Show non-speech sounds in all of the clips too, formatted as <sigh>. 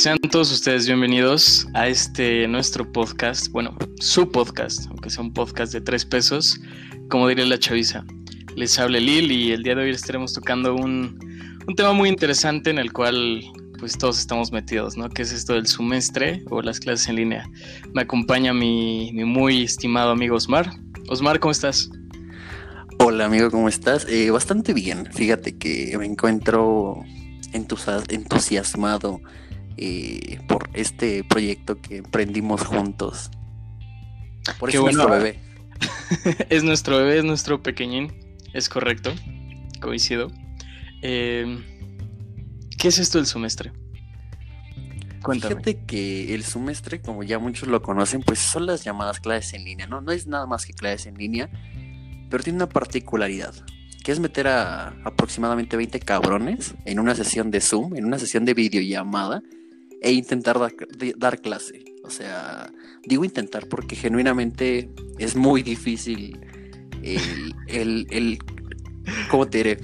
Sean todos ustedes bienvenidos a este nuestro podcast, bueno, su podcast, aunque sea un podcast de tres pesos, como diría la chaviza. Les habla Lil y el día de hoy estaremos tocando un, un tema muy interesante en el cual pues todos estamos metidos, ¿no? Que es esto del semestre o las clases en línea. Me acompaña mi, mi muy estimado amigo Osmar. Osmar, ¿cómo estás? Hola amigo, ¿cómo estás? Eh, bastante bien. Fíjate que me encuentro entusiasmado eh, por este proyecto que emprendimos juntos. Por eso es nuestro bebé. <laughs> es nuestro bebé, es nuestro pequeñín. Es correcto. Coincido. Eh, ¿Qué es esto del semestre? Cuéntame. Fíjate que el semestre, como ya muchos lo conocen, pues son las llamadas clases en línea, ¿no? No es nada más que clases en línea, pero tiene una particularidad, que es meter a aproximadamente 20 cabrones en una sesión de Zoom, en una sesión de videollamada, e intentar dar clase. O sea, digo intentar porque genuinamente es muy difícil el, el, ¿cómo te diré?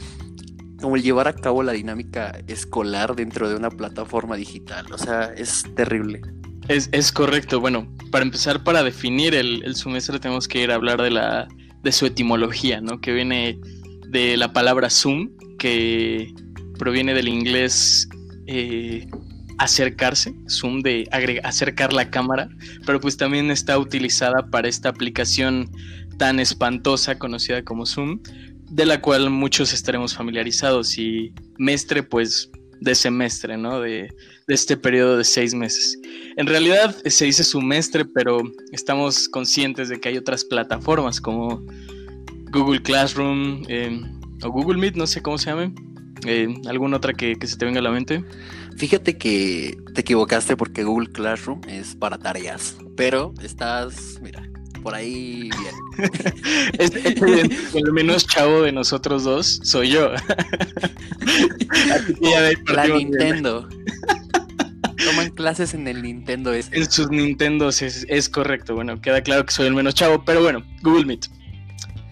como el llevar a cabo la dinámica escolar dentro de una plataforma digital. O sea, es terrible. Es, correcto. Bueno, para empezar, para definir el, el semestre tenemos que ir a hablar de la de su etimología, ¿no? Que viene de la palabra Zoom, que proviene del inglés eh, acercarse, Zoom de acercar la cámara, pero pues también está utilizada para esta aplicación tan espantosa conocida como Zoom, de la cual muchos estaremos familiarizados y mestre pues de semestre, ¿no? De, de, este periodo de seis meses. En realidad se dice semestre, pero estamos conscientes de que hay otras plataformas como Google Classroom eh, o Google Meet, no sé cómo se llame. Eh, ¿Alguna otra que, que se te venga a la mente? Fíjate que te equivocaste porque Google Classroom es para tareas, pero estás, mira, por ahí bien. <laughs> el menos chavo de nosotros dos soy yo. <laughs> la Nintendo. Toman clases en el Nintendo. En sus Nintendos es, correcto. Bueno, queda claro que soy el menos chavo, pero bueno, Google Meet.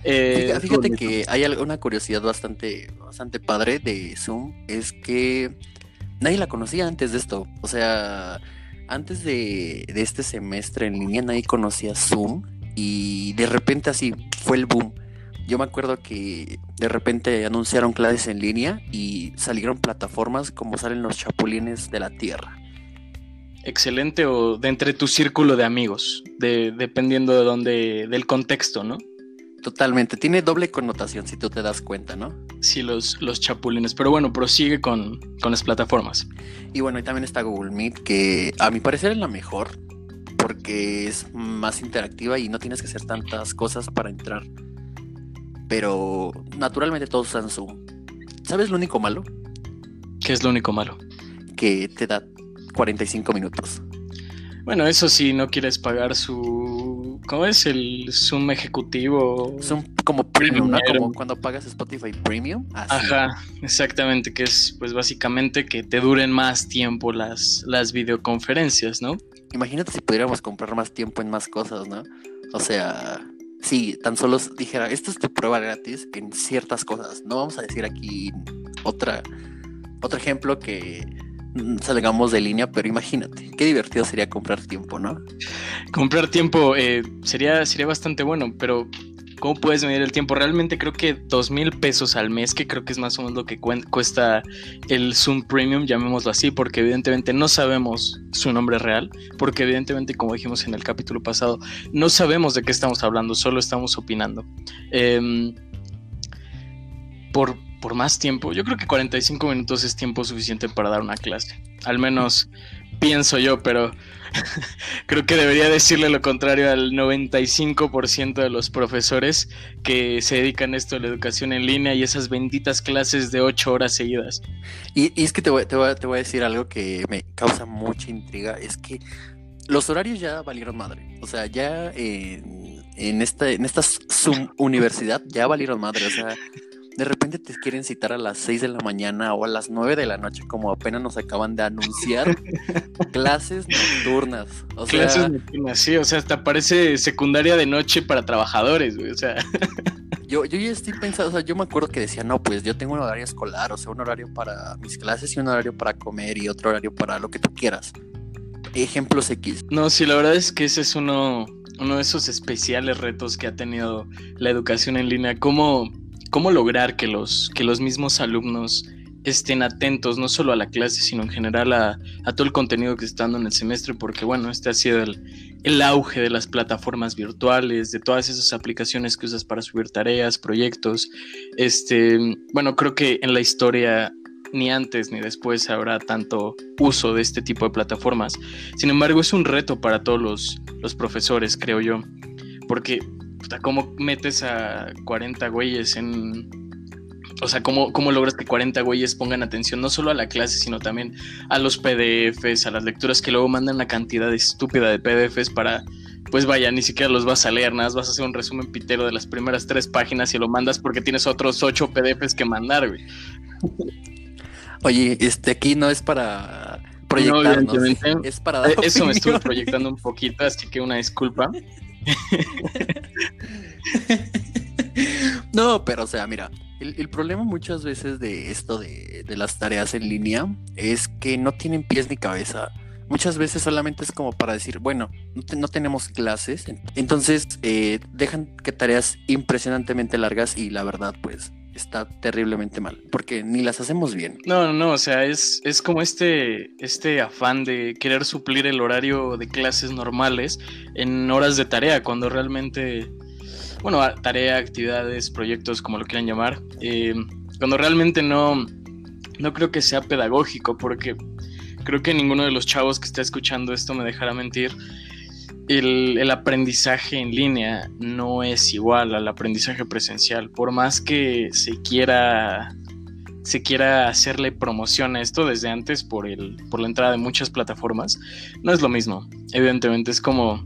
Eh, fíjate, que hay una curiosidad bastante, bastante padre de Zoom. Es que nadie la conocía antes de esto. O sea, antes de, de este semestre en línea nadie conocía Zoom y de repente así fue el boom. Yo me acuerdo que de repente anunciaron clases en línea y salieron plataformas como salen los chapulines de la Tierra. Excelente o de entre tu círculo de amigos, de, dependiendo de dónde, del contexto, ¿no? Totalmente, tiene doble connotación si tú te das cuenta, ¿no? Sí, los, los chapulines, pero bueno, prosigue con, con las plataformas. Y bueno, y también está Google Meet, que a mi parecer es la mejor, porque es más interactiva y no tienes que hacer tantas cosas para entrar. Pero naturalmente todos usan Zoom. ¿Sabes lo único malo? ¿Qué es lo único malo? Que te da 45 minutos. Bueno, eso sí, no quieres pagar su... ¿Cómo es? El Zoom ejecutivo. Zoom como premium, ¿no? Como cuando pagas Spotify Premium. Ajá, exactamente, que es pues básicamente que te duren más tiempo las, las videoconferencias, ¿no? Imagínate si pudiéramos comprar más tiempo en más cosas, ¿no? O sea, si tan solo dijera, esto es tu prueba gratis en ciertas cosas. No vamos a decir aquí otra, otro ejemplo que salgamos de línea, pero imagínate, qué divertido sería comprar tiempo, ¿no? Comprar tiempo eh, sería, sería bastante bueno, pero ¿Cómo puedes medir el tiempo? Realmente creo que dos mil pesos al mes, que creo que es más o menos lo que cuesta el Zoom Premium, llamémoslo así, porque evidentemente no sabemos su nombre real, porque evidentemente, como dijimos en el capítulo pasado, no sabemos de qué estamos hablando, solo estamos opinando. Em, por, por más tiempo, yo creo que 45 minutos es tiempo suficiente para dar una clase. Al menos pienso yo, pero <laughs> creo que debería decirle lo contrario al 95% de los profesores que se dedican a esto de la educación en línea y esas benditas clases de 8 horas seguidas. Y, es que te voy, a decir algo que me causa mucha intriga, es que los horarios ya valieron madre. O sea, ya en, esta, en esta Zoom universidad ya valieron madre. O sea, de repente te quieren citar a las 6 de la mañana o a las 9 de la noche, como apenas nos acaban de anunciar, <laughs> clases nocturnas. O clases nocturnas, sí, o sea, hasta parece secundaria de noche para trabajadores, güey, o sea. <laughs> Yo, yo ya estoy pensando, o sea, yo me acuerdo que decía, no, pues yo tengo un horario escolar, o sea, un horario para mis clases y un horario para comer y otro horario para lo que tú quieras. Ejemplos X. No, sí, la verdad es que ese es uno, uno de esos especiales retos que ha tenido la educación en línea. ¿Cómo, cómo lograr que los, que los mismos alumnos estén atentos no solo a la clase, sino en general a, todo el contenido que está dando en el semestre, porque bueno, este ha sido el, auge de las plataformas virtuales, de todas esas aplicaciones que usas para subir tareas, proyectos. Este, bueno, creo que en la historia ni antes ni después habrá tanto uso de este tipo de plataformas. Sin embargo, es un reto para todos los, los profesores, creo yo, porque ¿cómo metes a 40 güeyes en, o sea, ¿cómo, ¿cómo, logras que 40 güeyes pongan atención no solo a la clase, sino también a los PDFs, a las lecturas que luego mandan una cantidad estúpida de PDFs para, pues vaya, ni siquiera los vas a leer, nada más vas a hacer un resumen pitero de las primeras tres páginas y lo mandas porque tienes otros ocho PDFs que mandar, güey. Oye, este aquí no es para proyectarnos, es para dar Eso me estuve proyectando un poquito, así que una disculpa. <laughs> <laughs> no, pero o sea, mira, el, problema muchas veces de esto de, las tareas en línea es que no tienen pies ni cabeza. Muchas veces solamente es como para decir, bueno, no, tenemos clases, entonces eh, dejan que tareas impresionantemente largas y la verdad pues está terriblemente mal, porque ni las hacemos bien. No, no, no, o sea, es, es como este, este afán de querer suplir el horario de clases normales en horas de tarea, cuando realmente bueno, tarea, actividades, proyectos, como lo quieran llamar, eh, cuando realmente no, no creo que sea pedagógico, porque creo que ninguno de los chavos que está escuchando esto me dejará mentir. El, el, aprendizaje en línea no es igual al aprendizaje presencial. Por más que se quiera, se quiera hacerle promoción a esto desde antes por, el, por la entrada de muchas plataformas, no es lo mismo. Evidentemente es como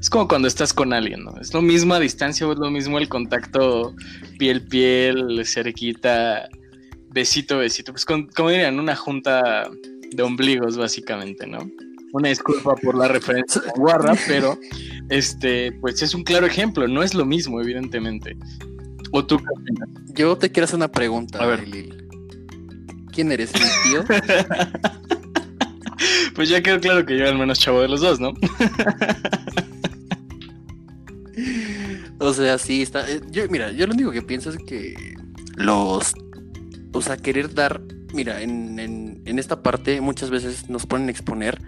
es como cuando estás con alguien, ¿no? Es lo mismo a distancia o es lo mismo el contacto piel piel, cerquita, besito besito, pues como dirían, una junta de ombligos básicamente, ¿no? Una disculpa por la referencia guarra, <laughs> pero este, pues es un claro ejemplo, no es lo mismo, evidentemente. ¿O tú Yo te quiero hacer una pregunta, a ver. Lil. ¿Quién eres, mi tío? <laughs> pues ya quedó claro que yo era el menos chavo de los dos, ¿no? <laughs> <laughs> O sea, sí, está. Eh, yo, mira, yo lo único que pienso es que los. O sea, querer dar. Mira, en, en, esta parte muchas veces nos ponen a exponer,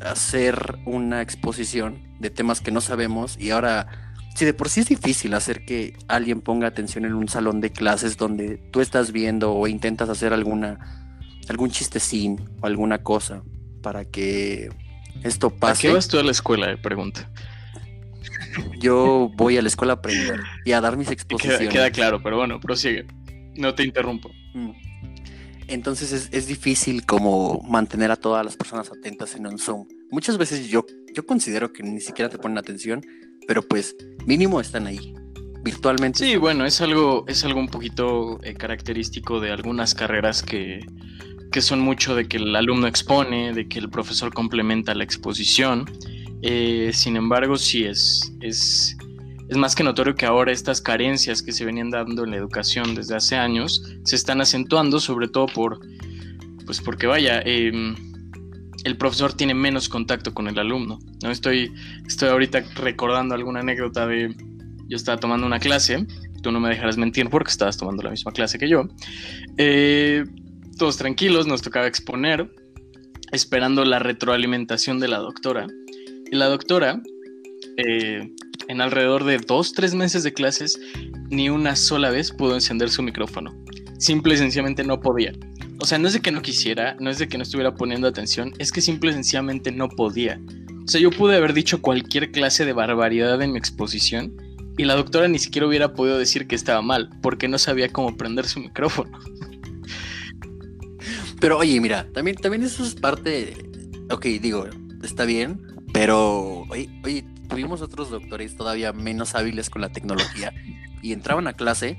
hacer una exposición de temas que no sabemos y ahora. Si de por sí es difícil hacer que alguien ponga atención en un salón de clases donde tú estás viendo o intentas hacer alguna algún chistecín o alguna cosa para que esto pase. ¿A qué vas tú a la escuela? Eh, pregunta. Yo voy a la escuela a aprender y a dar mis exposiciones. Queda, claro, pero bueno, prosigue. No te interrumpo. Mm. Entonces es, difícil como mantener a todas las personas atentas en un Zoom. Muchas veces yo, yo considero que ni siquiera te ponen atención, pero pues mínimo están ahí, virtualmente. Sí, bueno, es algo, es algo un poquito eh, característico de algunas carreras que, que son mucho de que el alumno expone, de que el profesor complementa la exposición. Eh, sin embargo, sí es, es, es, más que notorio que ahora estas carencias que se venían dando en la educación desde hace años se están acentuando, sobre todo por, pues porque vaya, em, el profesor tiene menos contacto con el alumno. ¿no? Estoy, estoy ahorita recordando alguna anécdota de, yo estaba tomando una clase, tú no me dejarás mentir porque estabas tomando la misma clase que yo. Eh, todos tranquilos, nos tocaba exponer, esperando la retroalimentación de la doctora. Y la doctora, eh, en alrededor de dos, tres meses de clases, ni una sola vez pudo encender su micrófono. Simple y sencillamente no podía. O sea, no es de que no quisiera, no es de que no estuviera poniendo atención, es que simple y sencillamente no podía. O sea, yo pude haber dicho cualquier clase de barbaridad en mi exposición y la doctora ni siquiera hubiera podido decir que estaba mal, porque no sabía cómo prender su micrófono. Pero oye, mira, también, también eso es parte. Ok, digo, está bien, pero, oye, tuvimos otros doctores todavía menos hábiles con la tecnología y entraban a clase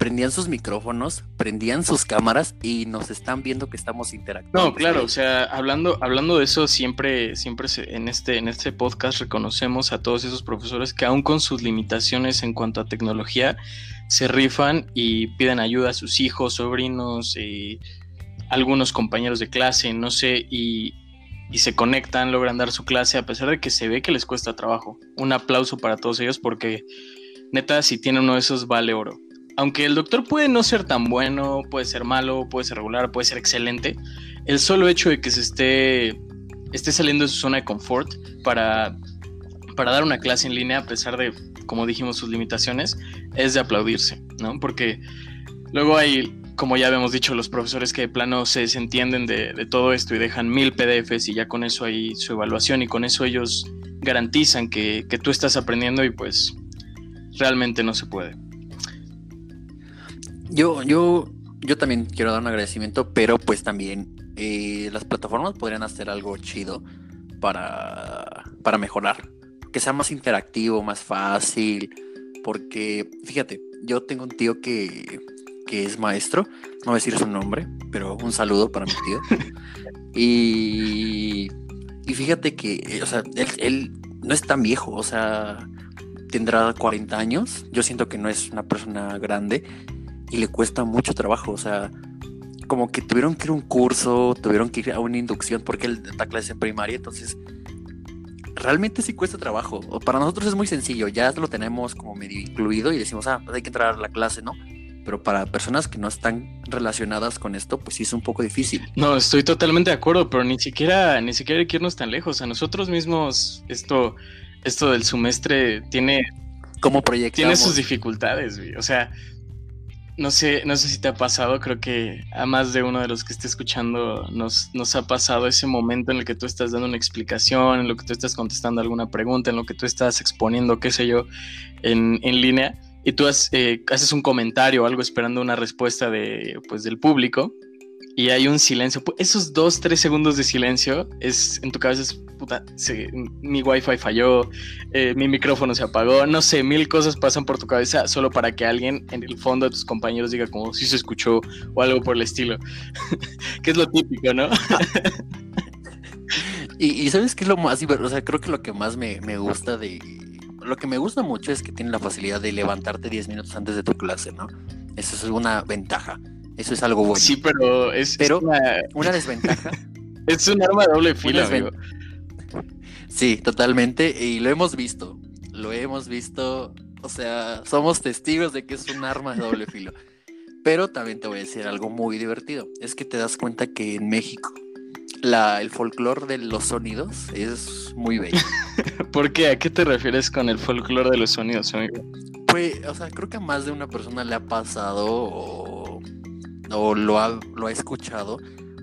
prendían sus micrófonos, prendían sus cámaras y nos están viendo que estamos interactuando. No, claro, o sea, hablando, hablando de eso, siempre, siempre en, este, en este podcast reconocemos a todos esos profesores que aún con sus limitaciones en cuanto a tecnología, se rifan y piden ayuda a sus hijos, sobrinos, y eh, algunos compañeros de clase, no sé, y, y se conectan, logran dar su clase a pesar de que se ve que les cuesta trabajo. Un aplauso para todos ellos porque neta, si tiene uno de esos vale oro aunque el doctor puede no ser tan bueno, puede ser malo, puede ser regular, puede ser excelente, el solo hecho de que se esté, esté saliendo de su zona de confort para, para dar una clase en línea, a pesar de, como dijimos, sus limitaciones, es de aplaudirse, ¿no? Porque luego hay, como ya habíamos dicho, los profesores que de plano se desentienden de, todo esto y dejan mil PDFs y ya con eso hay su evaluación y con eso ellos garantizan que, que tú estás aprendiendo y pues realmente no se puede. Yo, yo, yo también quiero dar un agradecimiento, pero pues también eh, las plataformas podrían hacer algo chido para, para mejorar. Que sea más interactivo, más fácil. Porque, fíjate, yo tengo un tío que, que es maestro, no voy a decir su nombre, pero un saludo para mi tío. <laughs> y, y fíjate que, o sea, él, él no es tan viejo, o sea, tendrá 40 años. Yo siento que no es una persona grande y le cuesta mucho trabajo, o sea, como que tuvieron que ir a un curso, tuvieron que ir a una inducción porque él da clases en primaria, entonces realmente sí cuesta trabajo. Para nosotros es muy sencillo, ya lo tenemos como medio incluido y decimos, ah, pues hay que entrar a la clase, ¿no? Pero para personas que no están relacionadas con esto, pues sí es un poco difícil. No, estoy totalmente de acuerdo, pero ni siquiera, ni siquiera hay que irnos tan lejos. A nosotros mismos, esto, esto del semestre tiene. como? Tiene sus dificultades, O sea, no sé, no sé si te ha pasado, creo que a más de uno de los que esté escuchando nos, nos ha pasado ese momento en el que tú estás dando una explicación, en lo que tú estás contestando alguna pregunta, en lo que tú estás exponiendo, qué sé yo, en, en línea, y tú eh, haces un comentario o algo esperando una respuesta de, pues, del público, y hay un silencio. Esos dos, tres segundos de silencio es en tu cabeza es puta, mi wifi falló, eh, mi micrófono se apagó, no sé, mil cosas pasan por tu cabeza solo para que alguien en el fondo de tus compañeros diga como si se escuchó o algo por el estilo. <laughs> que es lo típico, ¿no? <laughs> y, sabes qué es lo más o sea, creo que lo que más me, gusta de lo que me gusta mucho es que tiene la facilidad de levantarte 10 minutos antes de tu clase, ¿no? Eso es una ventaja. Eso es algo bueno. Sí, pero es, pero una... desventaja. <laughs> es un arma de doble filo, amigo. Sí, totalmente. Y lo hemos visto. Lo hemos visto. O sea, somos testigos de que es un arma de doble filo. Pero también te voy a decir algo muy divertido. Es que te das cuenta que en México la, el folclore de los sonidos es muy bello. <laughs> ¿Por qué? ¿A qué te refieres con el folclore de los sonidos, amigo? Pues, o sea, creo que a más de una persona le ha pasado o lo ha, lo ha escuchado,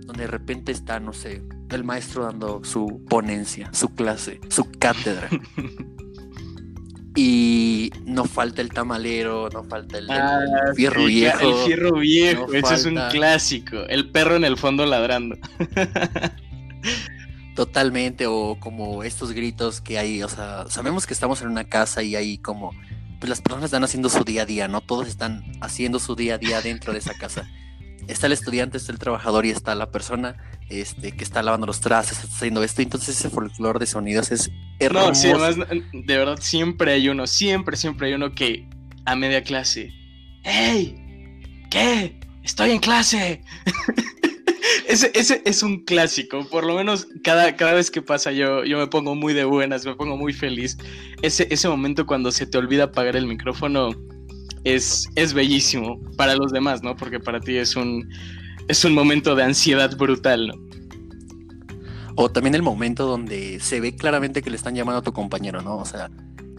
donde de repente está, no sé, el maestro dando su ponencia, su clase, su cátedra. <laughs> y no falta el tamalero, no falta el, ah, fierro viejo. El fierro viejo, ese es un clásico. El perro en el fondo ladrando. <laughs> Totalmente, o como estos gritos que hay, o sea, sabemos que estamos en una casa y hay como, pues las personas están haciendo su día a día, ¿no? Todos están haciendo su día a día dentro de esa casa <laughs> está el estudiante, está el trabajador y está la persona este, que está lavando los trastes, haciendo esto. Entonces ese folclore de sonidos es hermoso. No, sí, además, de verdad, siempre hay uno, siempre, siempre hay uno que a media clase, ¡Ey! ¿Qué? ¡Estoy en clase! <laughs> ese, ese, es un clásico. Por lo menos cada, cada vez que pasa yo, yo me pongo muy de buenas, me pongo muy feliz. Ese, ese momento cuando se te olvida apagar el micrófono es, es bellísimo para los demás, ¿no? Porque para ti es un, es un momento de ansiedad brutal, ¿no? O también el momento donde se ve claramente que le están llamando a tu compañero, ¿no? O sea,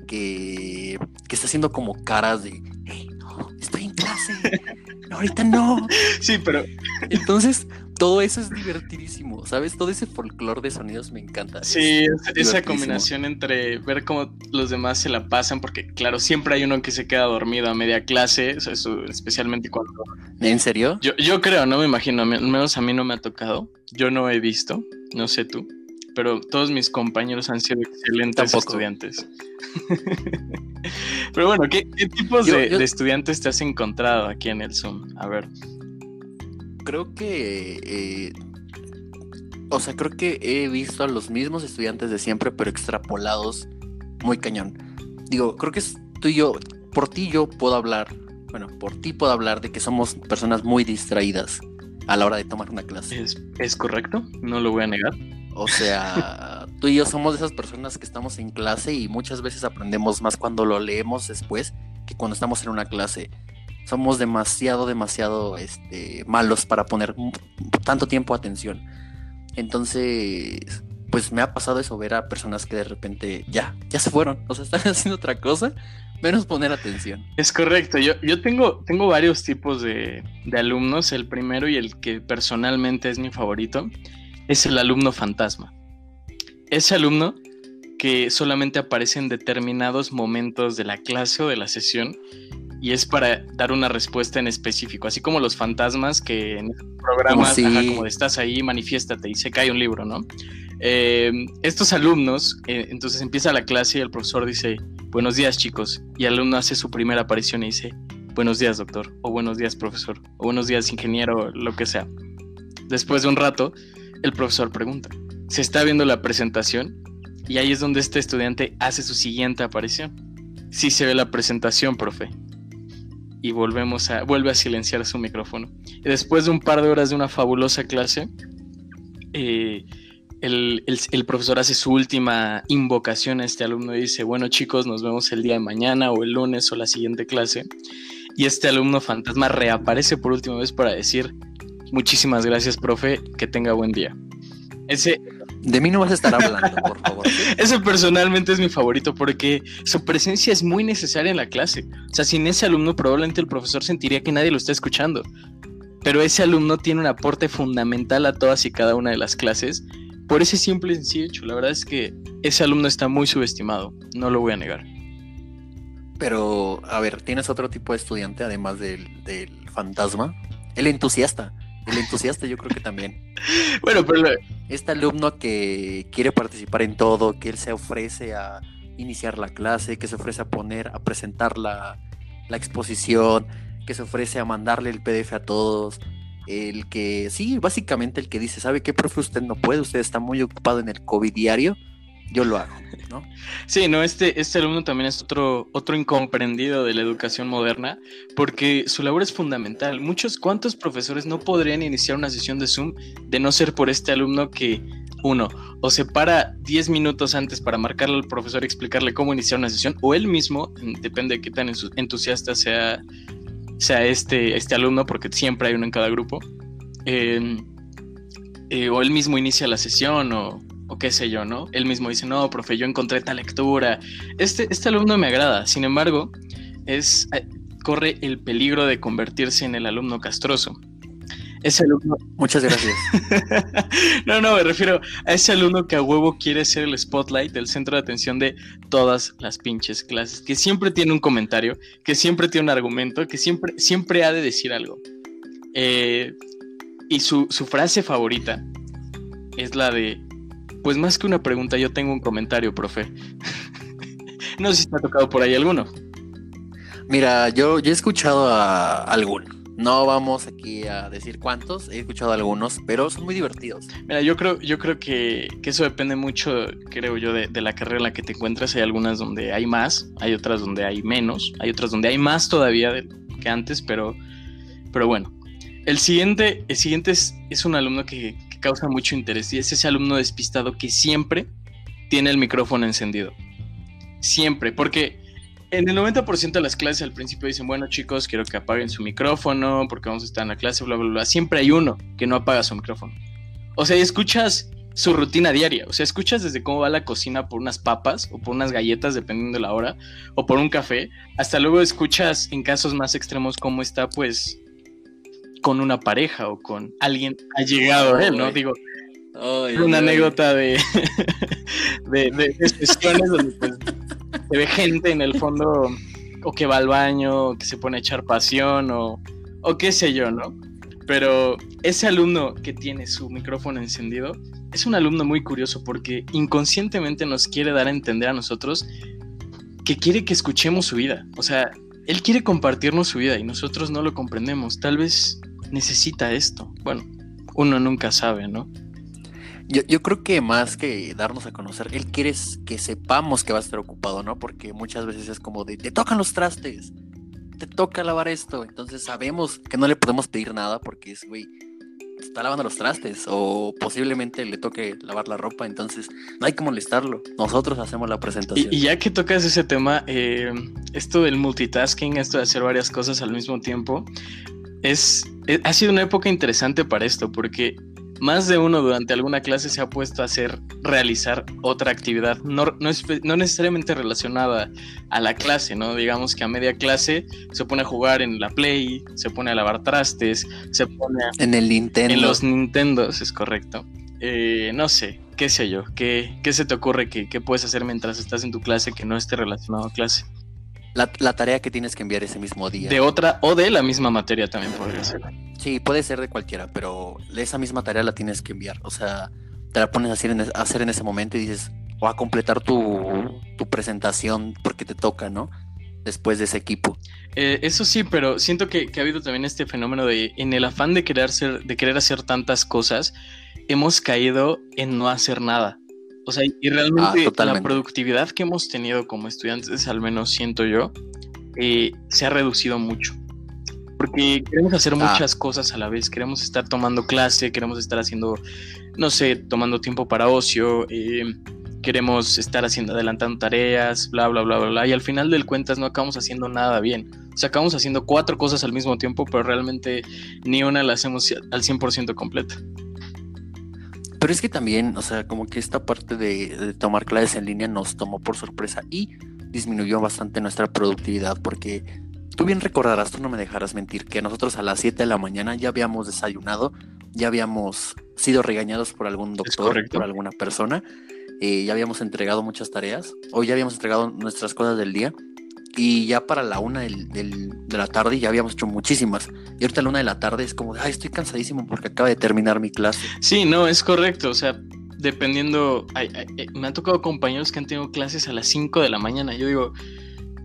que, que está haciendo como caras de, hey, no, estoy en clase, <laughs> ahorita no. Sí, pero... Entonces, todo eso es divertidísimo, ¿sabes? Todo ese folclore de sonidos me encanta. Sí, esa combinación entre ver cómo los demás se la pasan, porque claro, siempre hay uno que se queda dormido a media clase, eso, especialmente cuando... ¿En serio? Yo, yo creo, no me imagino, al menos a mí no me ha tocado, yo no he visto, no sé tú, pero todos mis compañeros han sido excelentes estudiantes. <laughs> pero bueno, ¿qué, tipos de, estudiantes te has encontrado aquí en el Zoom? A ver. Creo que... Eh, o sea, creo que he visto a los mismos estudiantes de siempre, pero extrapolados muy cañón. Digo, creo que tú y yo, por ti yo puedo hablar, bueno, por ti puedo hablar de que somos personas muy distraídas a la hora de tomar una clase. Es, correcto, no lo voy a negar. O sea, tú y yo somos de esas personas que estamos en clase y muchas veces aprendemos más cuando lo leemos después que cuando estamos en una clase. Somos demasiado, demasiado este, malos para poner tanto tiempo atención. Entonces, pues me ha pasado eso, ver a personas que de repente ya, ya se fueron, o sea, <laughs> están haciendo otra cosa, menos poner atención. Es correcto, yo, yo tengo, tengo varios tipos de, de alumnos, el primero y el que personalmente es mi favorito es el alumno fantasma. Ese alumno que solamente aparece en determinados momentos de la clase o de la sesión y es para dar una respuesta en específico, así como los fantasmas que en programas, como estás ahí, manifiéstate y se cae un libro, ¿no? Eh, estos alumnos, eh, entonces empieza la clase y el profesor dice, buenos días chicos, y el alumno hace su primera aparición y dice, buenos días doctor, o buenos días profesor, o buenos días ingeniero, lo que sea. Después de un rato, el profesor pregunta, ¿se está viendo la presentación? Y ahí es donde este estudiante hace su siguiente aparición. Sí se ve la presentación, profe. Y volvemos a, vuelve a silenciar su micrófono. Y después de un par de horas de una fabulosa clase, eh, el, profesor hace su última invocación a este alumno y dice, bueno chicos, nos vemos el día de mañana o el lunes o la siguiente clase. Y este alumno fantasma reaparece por última vez para decir, muchísimas gracias profe, que tenga buen día. Ese, de mí no vas a estar hablando, por favor. <laughs> ese personalmente es mi favorito porque su presencia es muy necesaria en la clase. O sea, sin ese alumno probablemente el profesor sentiría que nadie lo está escuchando. Pero ese alumno tiene un aporte fundamental a todas y cada una de las clases por ese simple sencillo hecho. La verdad es que ese alumno está muy subestimado, no lo voy a negar. Pero, a ver, ¿tienes otro tipo de estudiante además del, fantasma? El entusiasta. El entusiasta yo creo que también. <laughs> bueno, pero... Este alumno que quiere participar en todo, que él se ofrece a iniciar la clase, que se ofrece a poner, a presentar la, la exposición, que se ofrece a mandarle el PDF a todos, el que, sí, básicamente el que dice, ¿sabe qué, profe? Usted no puede, usted está muy ocupado en el COVID diario, yo lo hago, ¿no? Sí, no, este, este alumno también es otro, otro incomprendido de la educación moderna, porque su labor es fundamental. Muchos, ¿cuántos profesores no podrían iniciar una sesión de Zoom de no ser por este alumno que, uno, o se para 10 minutos antes para marcarle al profesor y explicarle cómo iniciar una sesión, o él mismo, depende de qué tan entusiasta sea sea este, este alumno, porque siempre hay uno en cada grupo, eh, o él mismo inicia la sesión o, qué sé yo, ¿no? Él mismo dice, no, profe, yo encontré tal lectura. Este, este alumno me agrada, sin embargo, es, eh, corre el peligro de convertirse en el alumno castroso ese alumno. Muchas gracias. <laughs> no, no, me refiero a ese alumno que a huevo quiere ser el spotlight, el centro de atención de todas las pinches clases, que siempre tiene un comentario, que siempre tiene un argumento, que siempre, siempre ha de decir algo. Eh, y su, su frase favorita es la de, pues más que una pregunta, yo tengo un comentario, profe. <laughs> no sé si te ha tocado por ahí alguno. Mira, yo, yo he escuchado a alguno no vamos aquí a decir cuántos, he escuchado algunos, pero son muy divertidos. Mira, yo creo, yo creo que, eso depende mucho, creo yo, de, la carrera en la que te encuentras. Hay algunas donde hay más, hay otras donde hay menos, hay otras donde hay más todavía que antes, pero, pero bueno. El siguiente, el siguiente es, es un alumno que, causa mucho interés y es ese alumno despistado que siempre tiene el micrófono encendido. Siempre, porque en el 90% de las clases al principio dicen, bueno chicos, quiero que apaguen su micrófono porque vamos a estar en la clase, bla, bla, bla. Siempre hay uno que no apaga su micrófono. O sea, escuchas su rutina diaria. O sea, escuchas desde cómo va la cocina por unas papas o por unas galletas, dependiendo de la hora, o por un café. Hasta luego escuchas en casos más extremos cómo está, pues, con una pareja o con alguien ha llegado a él, ¿no? Digo, una anécdota <laughs> de, de, de, sesiones donde pues se ve gente en el fondo o que va al baño, o que se pone a echar pasión o, o qué sé yo, ¿no? Pero ese alumno que tiene su micrófono encendido es un alumno muy curioso porque inconscientemente nos quiere dar a entender a nosotros que quiere que escuchemos su vida. O sea, él quiere compartirnos su vida y nosotros no lo comprendemos. Tal vez necesita esto. Bueno, uno nunca sabe, ¿no? Yo, creo que más que darnos a conocer, él quiere que sepamos que va a estar ocupado, ¿no? Porque muchas veces es como de, te tocan los trastes, te toca lavar esto. Entonces sabemos que no le podemos pedir nada porque es, güey, está lavando los trastes o posiblemente le toque lavar la ropa, entonces no hay que molestarlo. Nosotros hacemos la presentación. Y, ya que tocas ese tema, eh, esto del multitasking, esto de hacer varias cosas al mismo tiempo, es, eh, ha sido una época interesante para esto porque más de uno durante alguna clase se ha puesto a hacer, realizar otra actividad, no, no, necesariamente relacionada a la clase, ¿no? Digamos que a media clase se pone a jugar en la Play, se pone a lavar trastes, se pone a, En el Nintendo. En los Nintendos, es correcto. Eh, no sé, qué sé yo, ¿qué, qué se te ocurre que, que puedes hacer mientras estás en tu clase que no esté relacionado a clase? La, tarea que tienes que enviar ese mismo día. De otra o de la misma materia también podría ser. Sí, puede ser de cualquiera, pero esa misma tarea la tienes que enviar. O sea, te la pones a hacer en, hacer en ese momento y dices, o a completar tu, presentación porque te toca, ¿no? Después de ese equipo. Eh, eso sí, pero siento que, ha habido también este fenómeno de, en el afán de querer, ser, de querer hacer tantas cosas, hemos caído en no hacer nada. O sea, y realmente ah, la productividad que hemos tenido como estudiantes, al menos siento yo, eh, se ha reducido mucho. Porque queremos hacer ah. muchas cosas a la vez. Queremos estar tomando clase, queremos estar haciendo, no sé, tomando tiempo para ocio, eh, queremos estar haciendo, adelantando tareas, bla, bla, bla, bla, bla. Y al final del cuentas no acabamos haciendo nada bien. O sea, acabamos haciendo cuatro cosas al mismo tiempo, pero realmente ni una la hacemos al 100% completa. Pero es que también, o sea, como que esta parte de, tomar clases en línea nos tomó por sorpresa y disminuyó bastante nuestra productividad porque tú bien recordarás, tú no me dejarás mentir, que nosotros a las 7 de la mañana ya habíamos desayunado, ya habíamos sido regañados por algún doctor, por alguna persona, eh, ya habíamos entregado muchas tareas o ya habíamos entregado nuestras cosas del día y ya para la una de la tarde ya habíamos hecho muchísimas. Y ahorita la una de la tarde es como, ay, estoy cansadísimo porque acaba de terminar mi clase. Sí, no, es correcto. O sea, dependiendo, eh, me han tocado compañeros que han tenido clases a las 5 de la mañana. Yo digo,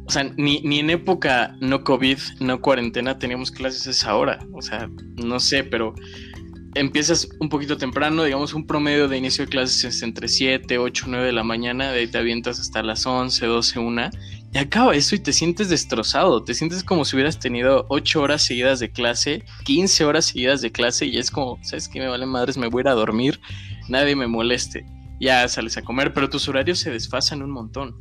o sea, ni, ni en época no COVID, no cuarentena, teníamos clases a esa hora. O sea, no sé, pero empiezas un poquito temprano, digamos un promedio de inicio de clases es entre 7, 8, 9 de la mañana, de ahí te avientas hasta las 11, 12, 1 y acaba eso y te sientes destrozado, te sientes como si hubieras tenido 8 horas seguidas de clase, 15 horas seguidas de clase y es como, ¿sabes qué? Me vale madres, me voy a ir a dormir, nadie me moleste, ya sales a comer, pero tus horarios se desfasan un montón.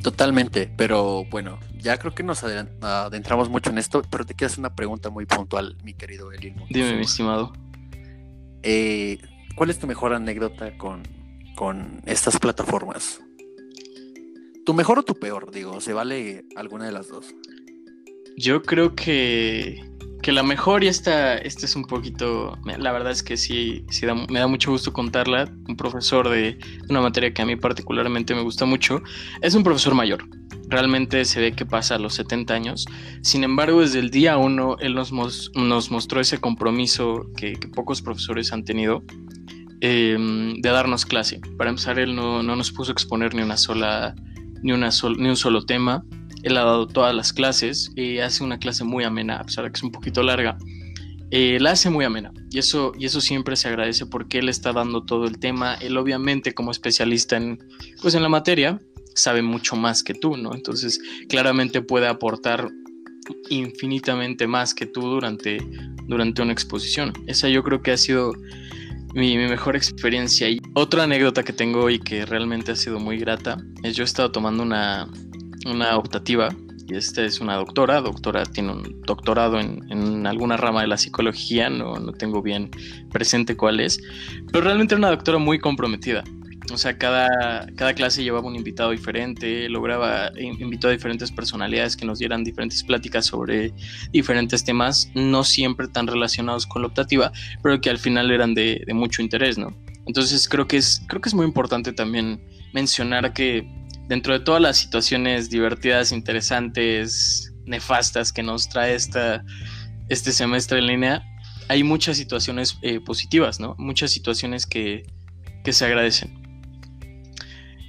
Totalmente, pero bueno, ya creo que nos adentramos mucho en esto, pero te quiero hacer una pregunta muy puntual, mi querido Elin. Dime, mi estimado. Eh, ¿Cuál es tu mejor anécdota con, con estas plataformas? ¿Tu mejor o tu peor? Digo, ¿se vale alguna de las dos? Yo creo que que la mejor y esta, esta es un poquito, la verdad es que sí, sí me da mucho gusto contarla, un profesor de una materia que a mí particularmente me gusta mucho, es un profesor mayor, realmente se ve que pasa a los 70 años, sin embargo desde el día uno él nos, nos mostró ese compromiso que, pocos profesores han tenido em, de darnos clase, para empezar él no, no, nos puso a exponer ni una sola, ni, un solo tema, él ha dado todas las clases y hace una clase muy amena, a pesar de que es un poquito larga. Eh, la hace muy amena y eso, y eso siempre se agradece porque él está dando todo el tema. Él obviamente como especialista en, pues en la materia sabe mucho más que tú, ¿no? Entonces claramente puede aportar infinitamente más que tú durante, durante una exposición. Esa yo creo que ha sido mi, mi, mejor experiencia. Y otra anécdota que tengo y que realmente ha sido muy grata es yo he estado tomando una, una optativa y esta es una doctora, doctora tiene un doctorado en, alguna rama de la psicología, no, no, tengo bien presente cuál es, pero realmente era una doctora muy comprometida. O sea, cada, cada clase llevaba un invitado diferente, lograba, invitó a diferentes personalidades que nos dieran diferentes pláticas sobre diferentes temas, no siempre tan relacionados con la optativa, pero que al final eran de, mucho interés, ¿no? Entonces creo que es, creo que es muy importante también mencionar que dentro de todas las situaciones divertidas, interesantes, nefastas que nos trae esta, este semestre en línea, hay muchas situaciones eh, positivas, ¿no? Muchas situaciones que, que se agradecen.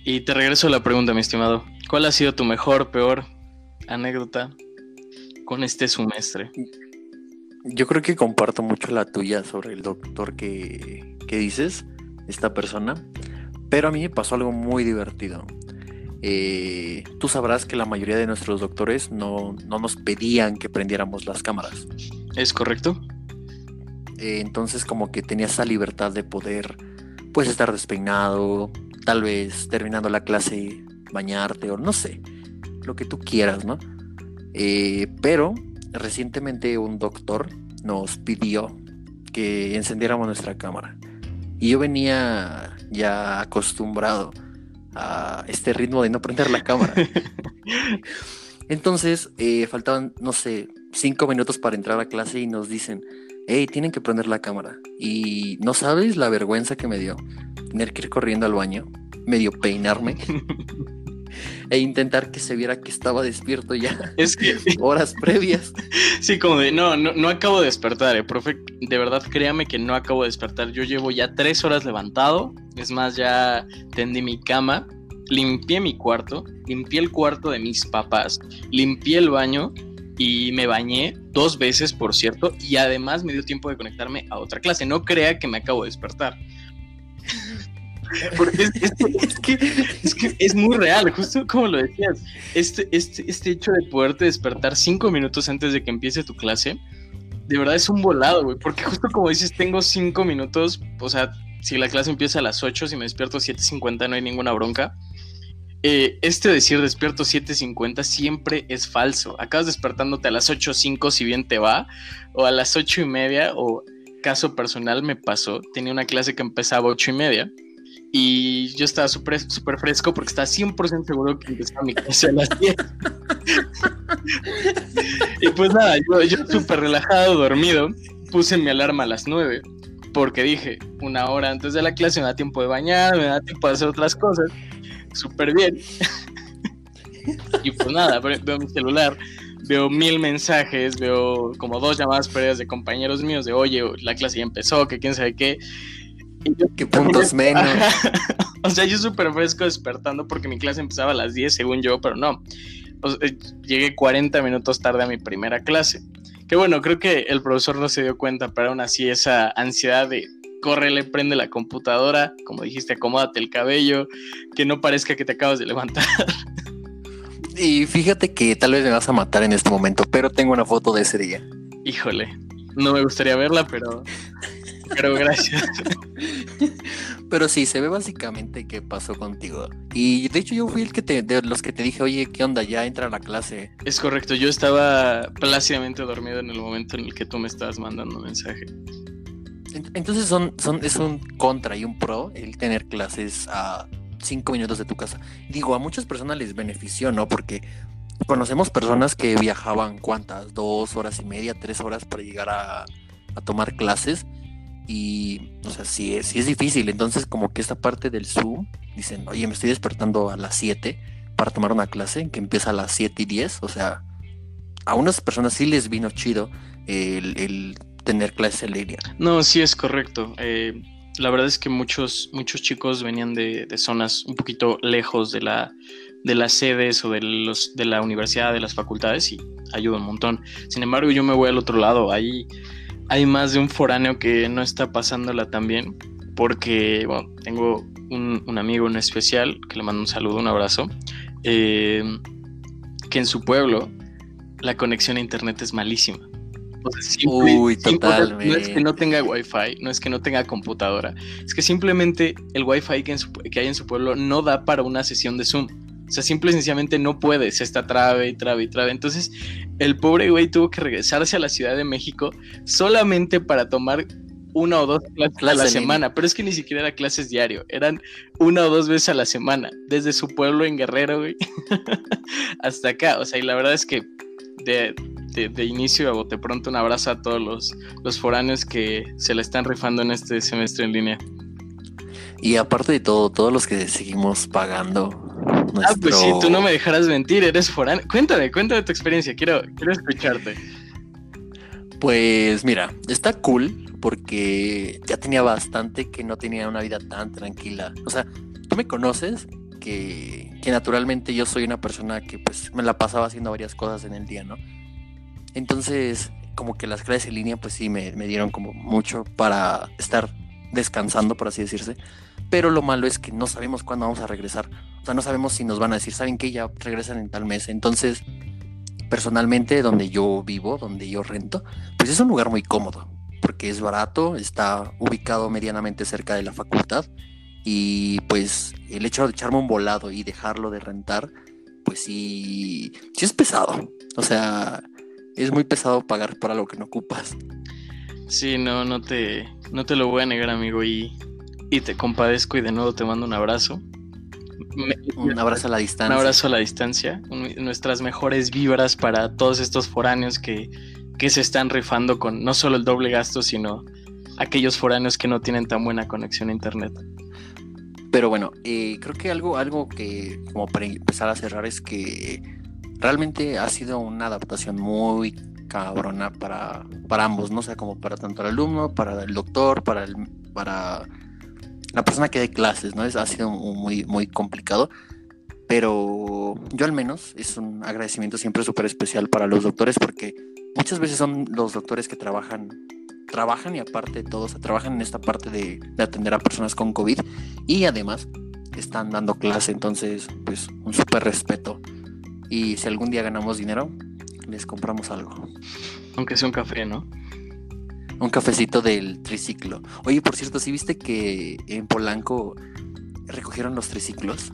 Y te regreso a la pregunta, mi estimado. ¿Cuál ha sido tu mejor, peor anécdota con este semestre? Yo creo que comparto mucho la tuya sobre el doctor que, que dices, esta persona, pero a mí me pasó algo muy divertido. Eh, tú sabrás que la mayoría de nuestros doctores no, no nos pedían que prendiéramos las cámaras. ¿Es correcto? Eh, entonces como que tenías esa libertad de poder pues estar despeinado, tal vez terminando la clase bañarte o no sé, lo que tú quieras, ¿no? Eh, pero recientemente un doctor nos pidió que encendiéramos nuestra cámara. Y yo venía ya acostumbrado a este ritmo de no prender la cámara. <laughs> Entonces, eh, faltaban, no sé, cinco minutos para entrar a clase y nos dicen, hey, tienen que prender la cámara. Y no sabes la vergüenza que me dio tener que ir corriendo al baño, medio peinarme <laughs> e intentar que se viera que estaba despierto ya. Es que <laughs> horas previas. Sí, como de no, no, no acabo de despertar, eh, profe. De verdad, créame que no acabo de despertar. Yo llevo ya tres horas levantado. Es más, ya tendí mi cama, limpié mi cuarto, limpié el cuarto de mis papás, limpié el baño y me bañé dos veces, por cierto, y además me dio tiempo de conectarme a otra clase. No crea que me acabo de despertar. Porque es, que, es, muy real, justo como lo decías. Este, este, este hecho de poderte despertar cinco minutos antes de que empiece tu clase, de verdad es un volado, güey. Porque justo como dices, tengo cinco minutos, o sea, si la clase empieza a las 8, si me despierto a 7.50 no hay ninguna bronca. Eh, este decir despierto 7.50 siempre es falso. Acabas despertándote a las 8.05 si bien te va, o a las 8 y media, o caso personal me pasó, tenía una clase que empezaba a 8 y media y yo estaba súper super fresco porque estaba 100% seguro que empezaba mi clase a las 10. y pues nada, yo, yo súper relajado, dormido, puse mi alarma a las 9 porque dije, una hora antes de la clase me da tiempo de bañar, me da tiempo de hacer otras cosas. Súper bien. y pues nada, veo mi celular, veo mil mensajes, veo como dos llamadas perdidas de compañeros míos de, oye, la clase ya empezó, que quién sabe qué. ¿Qué puntos menos? <laughs> o sea, yo súper fresco despertando porque mi clase empezaba a las 10, según yo, pero no. Llegué 40 minutos tarde a mi primera clase. Que bueno, creo que el profesor no se dio cuenta, pero aún así esa ansiedad de le prende la computadora, como dijiste, acomódate el cabello, que no parezca que te acabas de levantar. <laughs> Y fíjate que tal vez me vas a matar en este momento, pero tengo una foto de ese día. Híjole, no me gustaría verla, pero <laughs> pero gracias. <laughs> Pero sí, se ve básicamente qué pasó contigo. Y de hecho yo fui el que te, de los que te dije, oye, ¿qué onda? Ya entra a la clase. Es correcto, yo estaba plácidamente dormido en el momento en el que tú me estabas mandando mensaje. Entonces son, son, es un contra y un pro el tener clases a cinco minutos de tu casa. Digo, a muchas personas les benefició, ¿no? Porque conocemos personas que viajaban, ¿cuántas? Dos horas y media, tres horas para llegar a, a tomar clases y, o sea, sí es, es difícil. Entonces, como que esta parte del Zoom, dicen, oye, me estoy despertando a las 7 para tomar una clase que empieza a las 7 y 10. O sea, a unas personas sí les vino chido el, tener clases en línea. No, sí es correcto. Eh, la verdad es que muchos, muchos chicos venían de, de, zonas un poquito lejos de la de las sedes o de los de la universidad, de las facultades y ayuda un montón. Sin embargo, yo me voy al otro lado. Ahí hay más de un foráneo que no está pasándola tan bien, porque bueno, tengo un, amigo en especial, que le mando un saludo, un abrazo, eh, que en su pueblo la conexión a internet es malísima. Uy, totalmente. no es que no tenga wifi, no es que no tenga computadora, es que simplemente el wifi que, que hay en su pueblo no da para una sesión de Zoom. O sea, simple y sencillamente no puede, se está trabe y trabe y trabe. Entonces, el pobre güey tuvo que regresarse a la Ciudad de México solamente para tomar una o dos clases a la semana, pero es que ni siquiera era clases diario, eran una o dos veces a la semana, desde su pueblo en Guerrero, güey, <laughs> hasta acá. O sea, y la verdad es que de, de, inicio a bote pronto un abrazo a todos los, los foráneos que se la están rifando en este semestre en línea. Y aparte de todo, todos los que seguimos pagando Ah, pues sí, tú no me dejarás mentir, eres foráneo. Cuéntame, cuéntame tu experiencia, quiero, quiero escucharte. Pues mira, está cool porque ya tenía bastante que no tenía una vida tan tranquila. O sea, tú me conoces que, que naturalmente yo soy una persona que pues me la pasaba haciendo varias cosas en el día, ¿no? Entonces, como que las clases en línea pues sí me, me dieron como mucho para estar descansando, por así decirse. Pero lo malo es que no sabemos cuándo vamos a regresar. O sea, no sabemos si nos van a decir, ¿saben qué? Ya regresan en tal mes. Entonces, personalmente, donde yo vivo, donde yo rento, pues es un lugar muy cómodo, porque es barato, está ubicado medianamente cerca de la facultad. Y pues el hecho de echarme un volado y dejarlo de rentar, pues sí, sí es pesado. O sea, es muy pesado pagar por algo que no ocupas. Sí, no, no te, no te lo voy a negar, amigo, y, y te compadezco y de nuevo te mando un abrazo. un abrazo a la distancia. Un abrazo a la distancia. nuestras mejores vibras para todos estos foráneos que, que se están rifando con no solo el doble gasto, sino aquellos foráneos que no tienen tan buena conexión a internet. Pero bueno, eh, creo que algo, algo que como para empezar a cerrar es que realmente ha sido una adaptación muy cabrona para, para ambos, ¿no? O sea, como para tanto el alumno, para el doctor, para, el, para la persona que da clases, ¿no? Es, ha sido muy, muy complicado, pero yo al menos es un agradecimiento siempre súper especial para los doctores porque muchas veces son los doctores que trabajan trabajan y aparte de todo, trabajan en esta parte de, de atender a personas con COVID y además están dando clase, entonces pues un súper respeto. Y si algún día ganamos dinero, les compramos algo. Aunque sea un café, ¿no? Un cafecito del triciclo. Oye, por cierto, ¿sí viste que en Polanco recogieron los triciclos?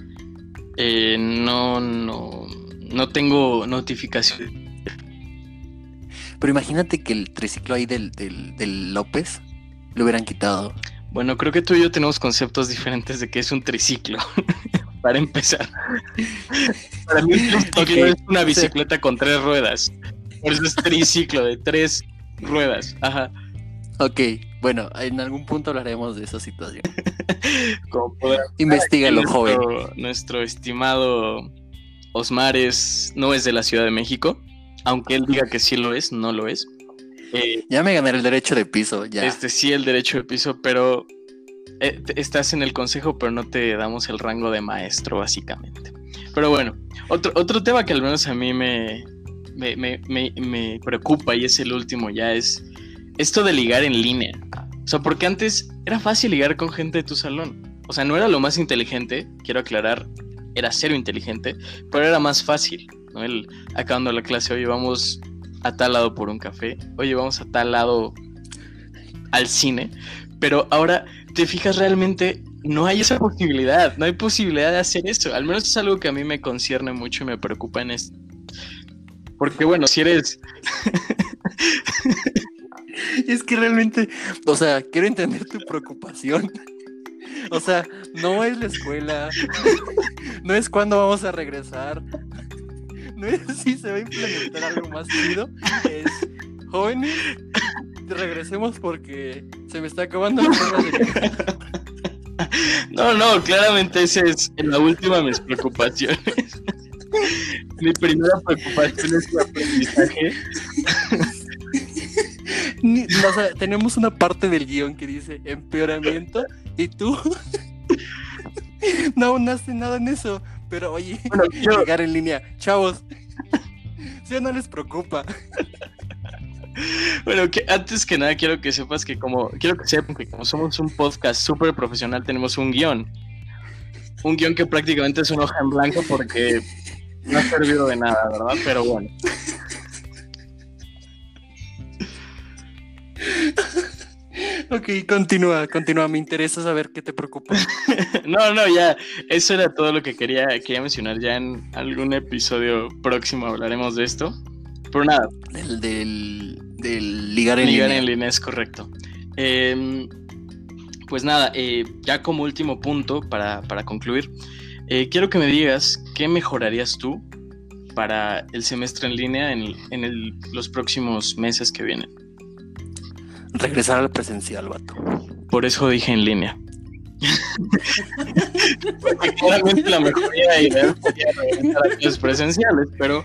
Eh, no, no, no tengo notificación. Pero imagínate que el triciclo ahí del, del, del López lo hubieran quitado. Bueno, creo que tú y yo tenemos conceptos diferentes de qué es un triciclo. <laughs> para empezar. Para mí un <laughs> triciclo es una bicicleta con tres ruedas. Por eso es triciclo de tres ruedas. Ajá. Ok, bueno, en algún punto hablaremos de esa situación. <laughs> Investígalo, joven. Nuestro estimado Osmar es, no es de la Ciudad de México, aunque él diga que sí lo es, no lo es. Eh, ya me gané el derecho de piso, ya. Este sí, el derecho de piso, pero eh, estás en el consejo, pero no te damos el rango de maestro, básicamente. Pero bueno, otro, otro tema que al menos a mí me, me, preocupa y es el último ya es esto de ligar en línea. O sea, porque antes era fácil ligar con gente de tu salón. O sea, no era lo más inteligente, quiero aclarar, era cero inteligente, pero era más fácil. ¿no? El, acabando la clase, oye, vamos a tal lado por un café, oye, vamos a tal lado al cine. Pero ahora te fijas realmente, no hay esa posibilidad, no hay posibilidad de hacer eso. Al menos es algo que a mí me concierne mucho y me preocupa en esto. Porque bueno, si eres... <laughs> <laughs> es que realmente, o sea, quiero entender tu preocupación. O sea, no es la escuela, no es cuándo vamos a regresar, no es si se va a implementar algo más chido, es jóvenes, regresemos porque se me está acabando la de No, no, claramente esa es la última de mis preocupaciones. Mi primera preocupación es el aprendizaje. O sea, tenemos una parte del guion que dice empeoramiento y tú <laughs> no nace nada en eso. Pero oye, llegar en línea, chavos, <laughs> si no les preocupa. Bueno, que antes que nada quiero que sepas que como quiero que sepan que como somos un podcast súper profesional tenemos un guion. Un guion que prácticamente es una hoja en blanco porque no ha servido de nada, ¿verdad? Pero bueno. Ok, continúa, continúa. Me interesa saber qué te preocupa. <laughs> no, no, ya. Eso era todo lo que quería, quería mencionar. Ya en algún episodio próximo hablaremos de esto. Pero nada. Del, del, ligar en ligar línea. en línea es correcto. Em, pues nada, eh, ya como último punto para, concluir, eh, quiero que me digas qué mejorarías tú para el semestre en línea en, en los próximos meses que vienen. Regresar al presencial, vato. Por eso dije en línea. claramente la mejoría ideal sería regresar a clases presenciales, pero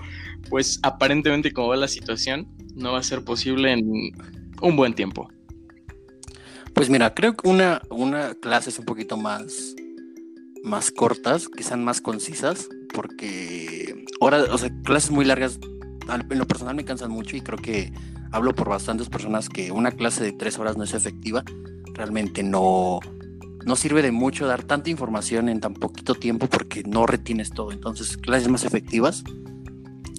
pues aparentemente como va la situación, no va a ser posible en un buen tiempo. Pues mira, creo que una, una clase es un poquito más, más cortas, que sean más concisas, porque horas, o sea, clases muy largas, en lo personal me cansan mucho y creo que hablo por bastantes personas que una clase de tres horas no es efectiva. Realmente no, no sirve de mucho dar tanta información en tan poquito tiempo porque no retienes todo. Entonces, clases más efectivas.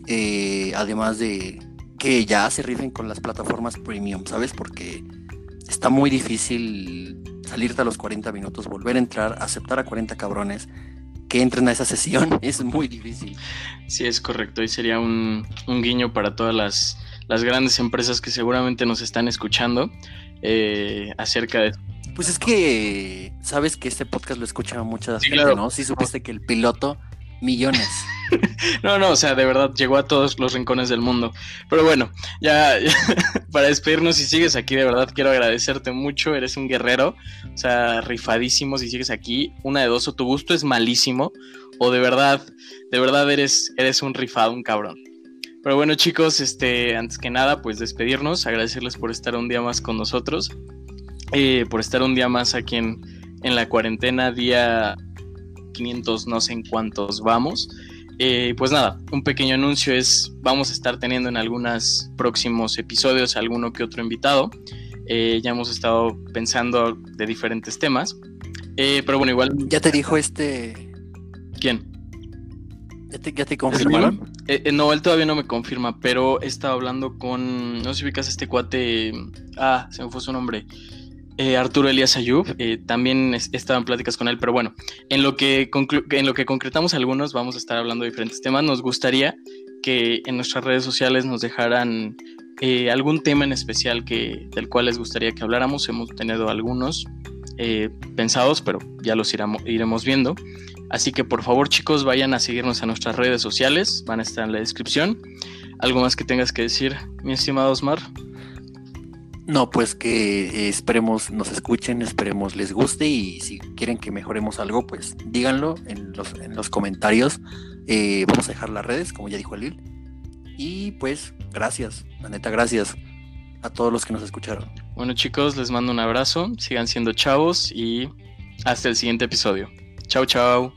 Eh, además de que ya se rifen con las plataformas premium, ¿sabes? Porque está muy difícil salirte a los 40 minutos, volver a entrar, aceptar a 40 cabrones que entren a esa sesión, <laughs> es muy difícil. Sí, es correcto. Y sería un, guiño para todas las, grandes empresas que seguramente nos están escuchando eh, acerca de... Pues es que sabes que este podcast lo escucha mucha gente, ¿no? Sí supiste que el piloto millones. <laughs> no, no, o sea, de verdad llegó a todos los rincones del mundo. Pero bueno, ya, <laughs> para despedirnos, si sigues aquí, de verdad quiero agradecerte mucho. Eres un guerrero, o sea, rifadísimo. Si sigues aquí, una de dos, o tu gusto es malísimo, o de verdad, de verdad eres, eres un rifado, un cabrón. Pero bueno, chicos, este, antes que nada, pues despedirnos, agradecerles por estar un día más con nosotros, eh, por estar un día más aquí en, en la cuarentena, día 500 no sé en cuántos vamos. Eh, pues nada, un pequeño anuncio es, vamos a estar teniendo en algunos próximos episodios alguno que otro invitado. Eh, ya hemos estado pensando de diferentes temas. Eh, pero bueno, igual... ¿Ya te dijo este... ¿Quién? ¿Ya te, ya te confirmaron? No, él todavía no me confirma, pero he estado hablando con... No sé si ubicas este cuate... Ah, se me fue su nombre. Eh, Arturo Elías Ayub, eh, también he estado en pláticas con él, pero bueno, en lo, que en lo que concretamos algunos vamos a estar hablando de diferentes temas. Nos gustaría que en nuestras redes sociales nos dejaran eh, algún tema en especial que, del cual les gustaría que habláramos. Hemos tenido algunos pensados, pero ya los iremos viendo. Así que por favor chicos vayan a seguirnos a nuestras redes sociales, van a estar en la descripción. ¿Algo más que tengas que decir, mi estimado Osmar? No, pues que eh, esperemos nos escuchen, esperemos les guste y si quieren que mejoremos algo, pues díganlo en los, en los comentarios. Eh, vamos a dejar las redes, como ya dijo Lil. Y pues gracias, la neta, gracias a todos los que nos escucharon. Bueno chicos, les mando un abrazo, sigan siendo chavos y hasta el siguiente episodio. Chao, chao.